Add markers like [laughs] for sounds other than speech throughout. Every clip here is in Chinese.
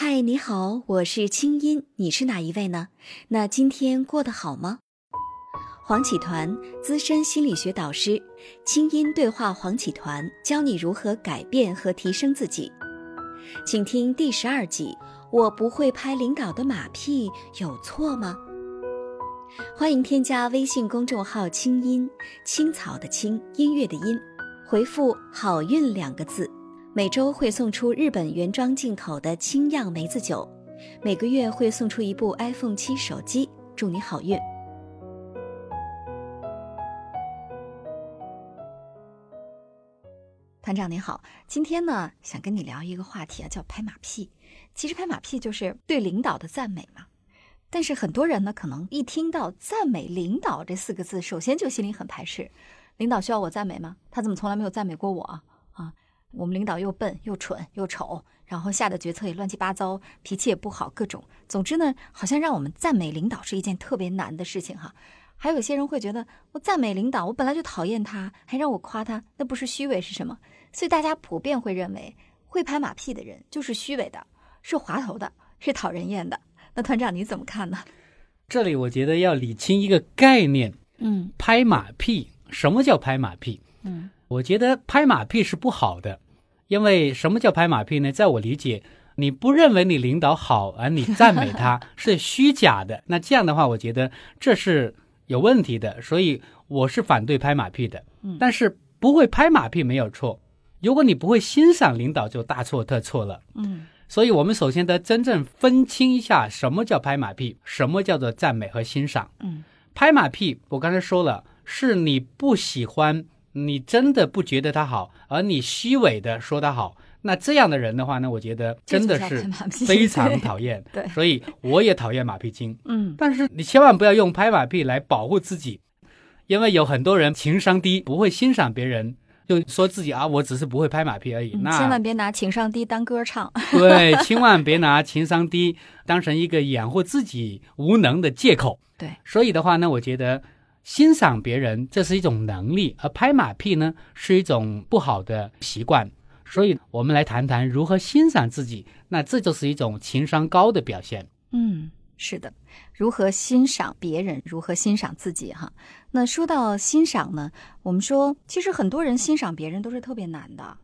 嗨，你好，我是清音，你是哪一位呢？那今天过得好吗？黄启团，资深心理学导师，清音对话黄启团，教你如何改变和提升自己。请听第十二集：我不会拍领导的马屁，有错吗？欢迎添加微信公众号“清音青草”的青，音乐的音，回复“好运”两个字。每周会送出日本原装进口的清酿梅子酒，每个月会送出一部 iPhone 七手机，祝你好运。团长你好，今天呢想跟你聊一个话题啊，叫拍马屁。其实拍马屁就是对领导的赞美嘛。但是很多人呢，可能一听到赞美领导这四个字，首先就心里很排斥。领导需要我赞美吗？他怎么从来没有赞美过我啊？我们领导又笨又蠢又丑，然后下的决策也乱七八糟，脾气也不好，各种。总之呢，好像让我们赞美领导是一件特别难的事情哈。还有些人会觉得，我赞美领导，我本来就讨厌他，还让我夸他，那不是虚伪是什么？所以大家普遍会认为，会拍马屁的人就是虚伪的，是滑头的，是讨人厌的。那团长你怎么看呢？这里我觉得要理清一个概念，嗯，拍马屁，什么叫拍马屁？嗯。我觉得拍马屁是不好的，因为什么叫拍马屁呢？在我理解，你不认为你领导好，而你赞美他 [laughs] 是虚假的，那这样的话，我觉得这是有问题的，所以我是反对拍马屁的。但是不会拍马屁没有错，如果你不会欣赏领导，就大错特错了。嗯，所以我们首先得真正分清一下什么叫拍马屁，什么叫做赞美和欣赏。嗯，拍马屁，我刚才说了，是你不喜欢。你真的不觉得他好，而你虚伪的说他好，那这样的人的话呢，我觉得真的是 [laughs] 非常讨厌。对，所以我也讨厌马屁精。嗯，但是你千万不要用拍马屁来保护自己，因为有很多人情商低，不会欣赏别人，就说自己啊，我只是不会拍马屁而已。那千万别拿情商低当歌唱。[laughs] [laughs] 对，千万别拿情商低当成一个掩护自己无能的借口。对，所以的话呢，我觉得。欣赏别人，这是一种能力，而拍马屁呢，是一种不好的习惯。所以，我们来谈谈如何欣赏自己。那这就是一种情商高的表现。嗯，是的，如何欣赏别人，如何欣赏自己？哈，那说到欣赏呢，我们说，其实很多人欣赏别人都是特别难的。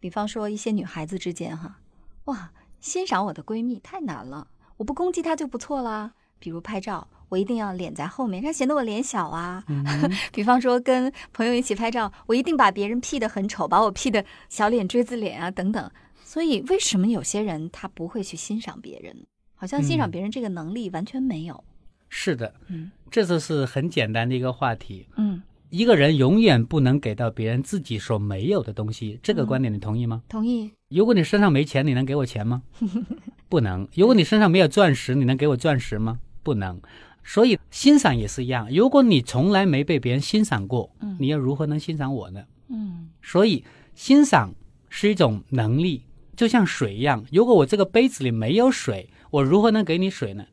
比方说，一些女孩子之间，哈，哇，欣赏我的闺蜜太难了，我不攻击她就不错啦。比如拍照。我一定要脸在后面，它显得我脸小啊。[laughs] 比方说跟朋友一起拍照，我一定把别人 P 的很丑，把我 P 的小脸锥子脸啊等等。所以为什么有些人他不会去欣赏别人？好像欣赏别人这个能力完全没有。是的，嗯，这就是很简单的一个话题。嗯，一个人永远不能给到别人自己所没有的东西，这个观点你同意吗？同意。如果你身上没钱，你能给我钱吗？[laughs] 不能。如果你身上没有钻石，你能给我钻石吗？不能。所以欣赏也是一样，如果你从来没被别人欣赏过，嗯，你又如何能欣赏我呢？嗯，所以欣赏是一种能力，就像水一样。如果我这个杯子里没有水，我如何能给你水呢？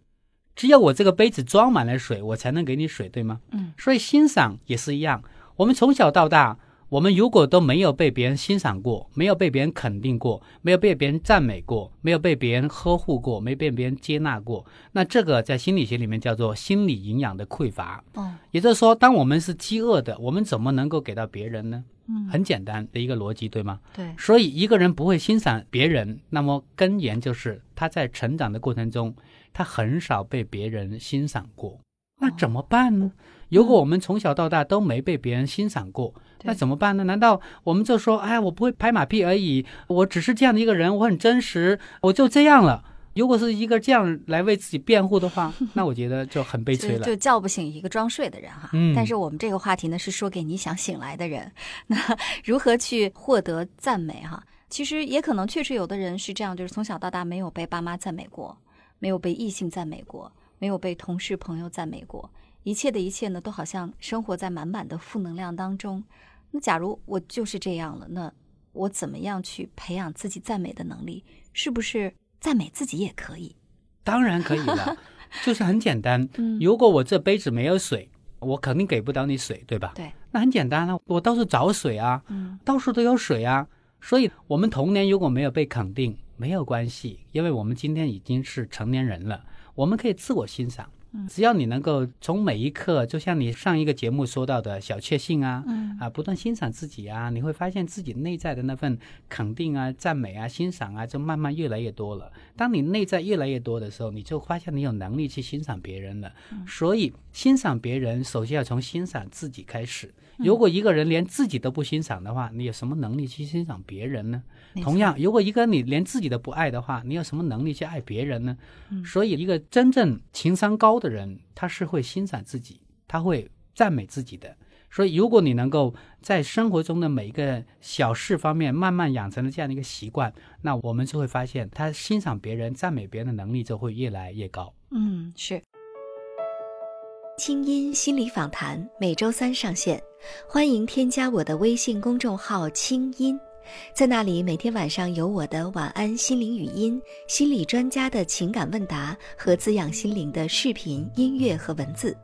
只有我这个杯子装满了水，我才能给你水，对吗？嗯，所以欣赏也是一样。我们从小到大。我们如果都没有被别人欣赏过，没有被别人肯定过，没有被别人赞美过，没有被别人呵护过，没被别人接纳过，那这个在心理学里面叫做心理营养的匮乏。哦，也就是说，当我们是饥饿的，我们怎么能够给到别人呢？嗯，很简单的一个逻辑，对吗？对。所以一个人不会欣赏别人，那么根源就是他在成长的过程中，他很少被别人欣赏过。那怎么办呢？如果我们从小到大都没被别人欣赏过，那怎么办呢？难道我们就说，哎，我不会拍马屁而已，我只是这样的一个人，我很真实，我就这样了。如果是一个这样来为自己辩护的话，[laughs] 那我觉得就很悲催了，就叫不醒一个装睡的人哈。嗯。但是我们这个话题呢，是说给你想醒来的人。[laughs] 那如何去获得赞美哈？其实也可能确实有的人是这样，就是从小到大没有被爸妈赞美过，没有被异性赞美过，没有被同事朋友赞美过。一切的一切呢，都好像生活在满满的负能量当中。那假如我就是这样了，那我怎么样去培养自己赞美的能力？是不是赞美自己也可以？当然可以了，[laughs] 就是很简单。嗯，如果我这杯子没有水，我肯定给不到你水，对吧？对，那很简单啊，我到处找水啊，嗯，到处都有水啊。所以，我们童年如果没有被肯定。没有关系，因为我们今天已经是成年人了，我们可以自我欣赏。嗯只要你能够从每一刻，就像你上一个节目说到的小确幸啊，嗯啊，不断欣赏自己啊，你会发现自己内在的那份肯定啊、赞美啊、欣赏啊，就慢慢越来越多了。当你内在越来越多的时候，你就发现你有能力去欣赏别人了。所以，欣赏别人首先要从欣赏自己开始。如果一个人连自己都不欣赏的话，你有什么能力去欣赏别人呢？同样，如果一个你连自己都不爱的话，你有什么能力去爱别人呢？嗯所以，一个真正情商高的人，他是会欣赏自己，他会赞美自己的。所以，如果你能够在生活中的每一个小事方面慢慢养成了这样的一个习惯，那我们就会发现，他欣赏别人、赞美别人的能力就会越来越高。嗯，是。清音心理访谈每周三上线，欢迎添加我的微信公众号“清音”，在那里每天晚上有我的晚安心灵语音、心理专家的情感问答和滋养心灵的视频、音乐和文字。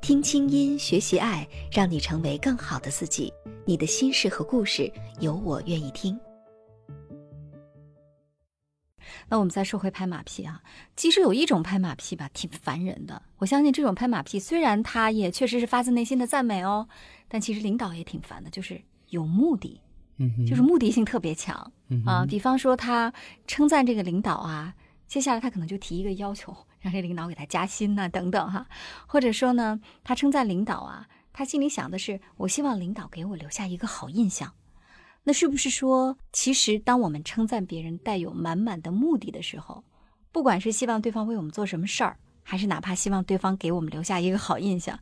听清音，学习爱，让你成为更好的自己。你的心事和故事，有我愿意听。那我们再说回拍马屁啊，其实有一种拍马屁吧，挺烦人的。我相信这种拍马屁，虽然他也确实是发自内心的赞美哦，但其实领导也挺烦的，就是有目的，嗯哼，就是目的性特别强嗯啊。比方说他称赞这个领导啊，接下来他可能就提一个要求，让这领导给他加薪呐、等等哈、或者说呢，他称赞领导啊，他心里想的是，我希望领导给我留下一个好印象。那是不是说，其实当我们称赞别人带有满满的目的的时候，不管是希望对方为我们做什么事儿，还是哪怕希望对方给我们留下一个好印象，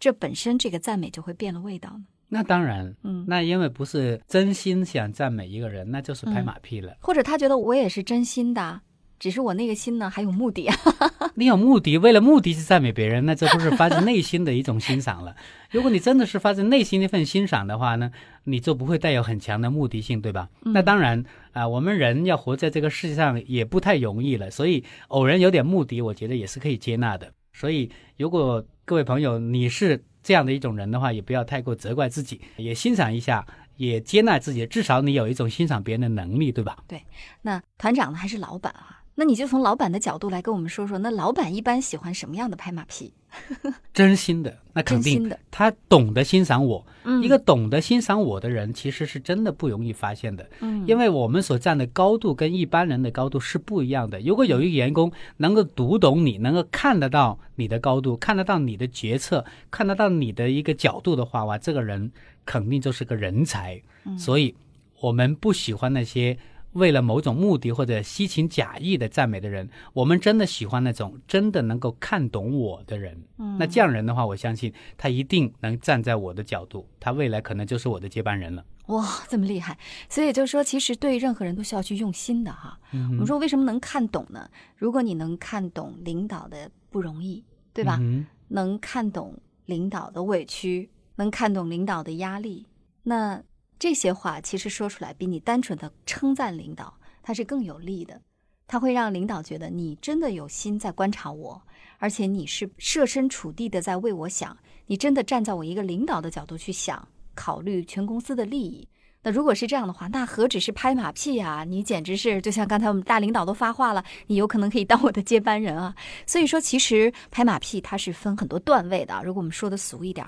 这本身这个赞美就会变了味道呢？那当然，嗯那因为不是真心想赞美一个人，那就是拍马屁了。或者他觉得我也是真心的，只是我那个心呢还有目的啊。[laughs] 你有目的，为了目的去赞美别人，那这不是发自内心的一种欣赏了。[laughs] 如果你真的是发自内心的一份欣赏的话呢，你就不会带有很强的目的性，对吧？那当然啊、我们人要活在这个世界上也不太容易了，所以偶然有点目的，我觉得也是可以接纳的。所以，如果各位朋友你是这样的一种人的话，也不要太过责怪自己，也欣赏一下，也接纳自己，至少你有一种欣赏别人的能力，对吧？对那团长呢还是老板啊？那你就从老板的角度来跟我们说说，那老板一般喜欢什么样的拍马屁？[laughs] 真心的，那肯定的，他懂得欣赏我。嗯一个懂得欣赏我的人，其实是真的不容易发现的，嗯因为我们所站的高度跟一般人的高度是不一样的。如果有一个员工能够读懂你，能够看得到你的高度，看得到你的决策，看得到你的一个角度的话，哇，这个人肯定就是个人才。嗯所以，我们不喜欢那些为了某种目的或者虚情假意的赞美的人，我们真的喜欢那种真的能够看懂我的人。那这样人的话，我相信他一定能站在我的角度，他未来可能就是我的接班人了。哇，这么厉害！所以就是说，其实对任何人都需要去用心的哈。嗯我们说为什么能看懂呢？如果你能看懂领导的不容易，对吧？嗯能看懂领导的委屈，能看懂领导的压力，那这些话其实说出来比你单纯的称赞领导，它是更有利的。它会让领导觉得你真的有心在观察我，而且你是设身处地的在为我想，你真的站在我一个领导的角度去想，考虑全公司的利益。那如果是这样的话，那何止是拍马屁啊！你简直是就像刚才我们大领导都发话了，你有可能可以当我的接班人啊！所以说，其实拍马屁它是分很多段位的。如果我们说的俗一点，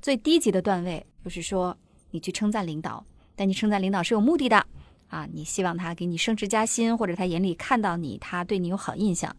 最低级的段位就是说你去称赞领导，但你称赞领导是有目的的啊，你希望他给你升职加薪，或者他眼里看到你，他对你有好印象。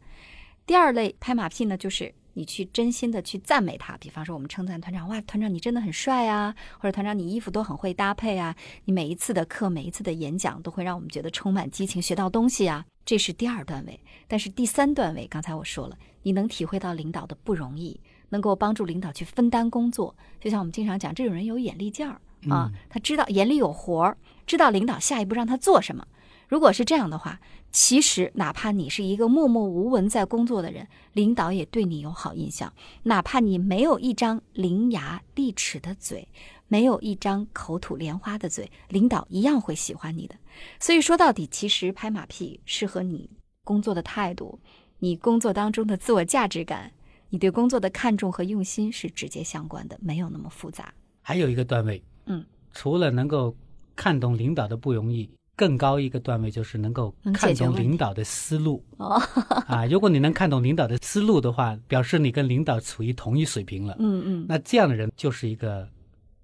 第二类拍马屁呢，就是你去真心的去赞美他，比方说我们称赞团长，哇，团长你真的很帅啊，或者团长你衣服都很会搭配啊，你每一次的课、每一次的演讲都会让我们觉得充满激情，学到东西啊，这是第二段位。但是第三段位，刚才我说了，你能体会到领导的不容易，能够帮助领导去分担工作，就像我们经常讲，这种人有眼力劲儿啊，他知道眼里有活儿，知道领导下一步让他做什么。如果是这样的话，其实哪怕你是一个默默无闻在工作的人，领导也对你有好印象。哪怕你没有一张伶牙俐齿的嘴，没有一张口吐莲花的嘴，领导一样会喜欢你的。所以说到底，其实拍马屁是和你工作的态度、你工作当中的自我价值感、你对工作的看重和用心是直接相关的，没有那么复杂。还有一个段位，嗯，除了能够看懂领导的不容易，更高一个段位就是能够看懂领导的思路哦。[laughs] 啊，如果你能看懂领导的思路的话，表示你跟领导处于同一水平了。嗯嗯，那这样的人就是一个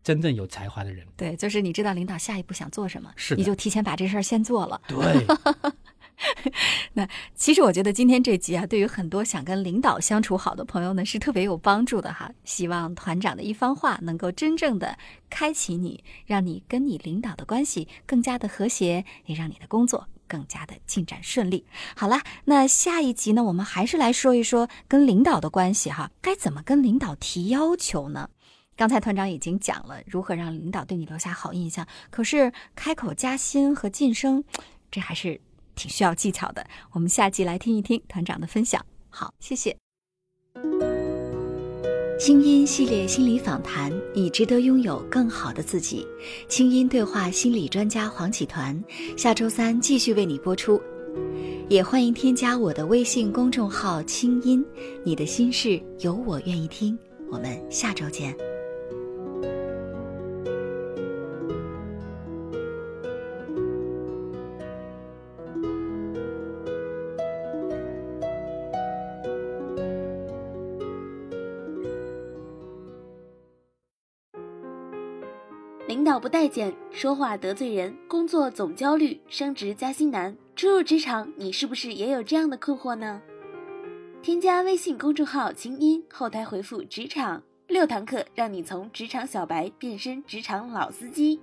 真正有才华的人。对，就是你知道领导下一步想做什么，是你就提前把这事儿先做了。对。[laughs] [laughs] 那其实我觉得今天这集啊，对于很多想跟领导相处好的朋友呢，是特别有帮助的哈。希望团长的一番话能够真正的开启你，让你跟你领导的关系更加的和谐，也让你的工作更加的进展顺利。好了，那下一集呢，我们还是来说一说跟领导的关系哈，该怎么跟领导提要求呢？刚才团长已经讲了如何让领导对你留下好印象，可是开口加薪和晋升，这还是。挺需要技巧的，我们下集来听一听团长的分享。好，谢谢。清音系列心理访谈，你值得拥有更好的自己。清音对话心理专家黄启团，下周三继续为你播出。也欢迎添加我的微信公众号“清音”，你的心事有我愿意听。我们下周见。领导不待见，说话得罪人，工作总焦虑，升职加薪难。初入职场，你是不是也有这样的困惑呢？添加微信公众号“清音”，后台回复“职场”，六堂课让你从职场小白变身职场老司机。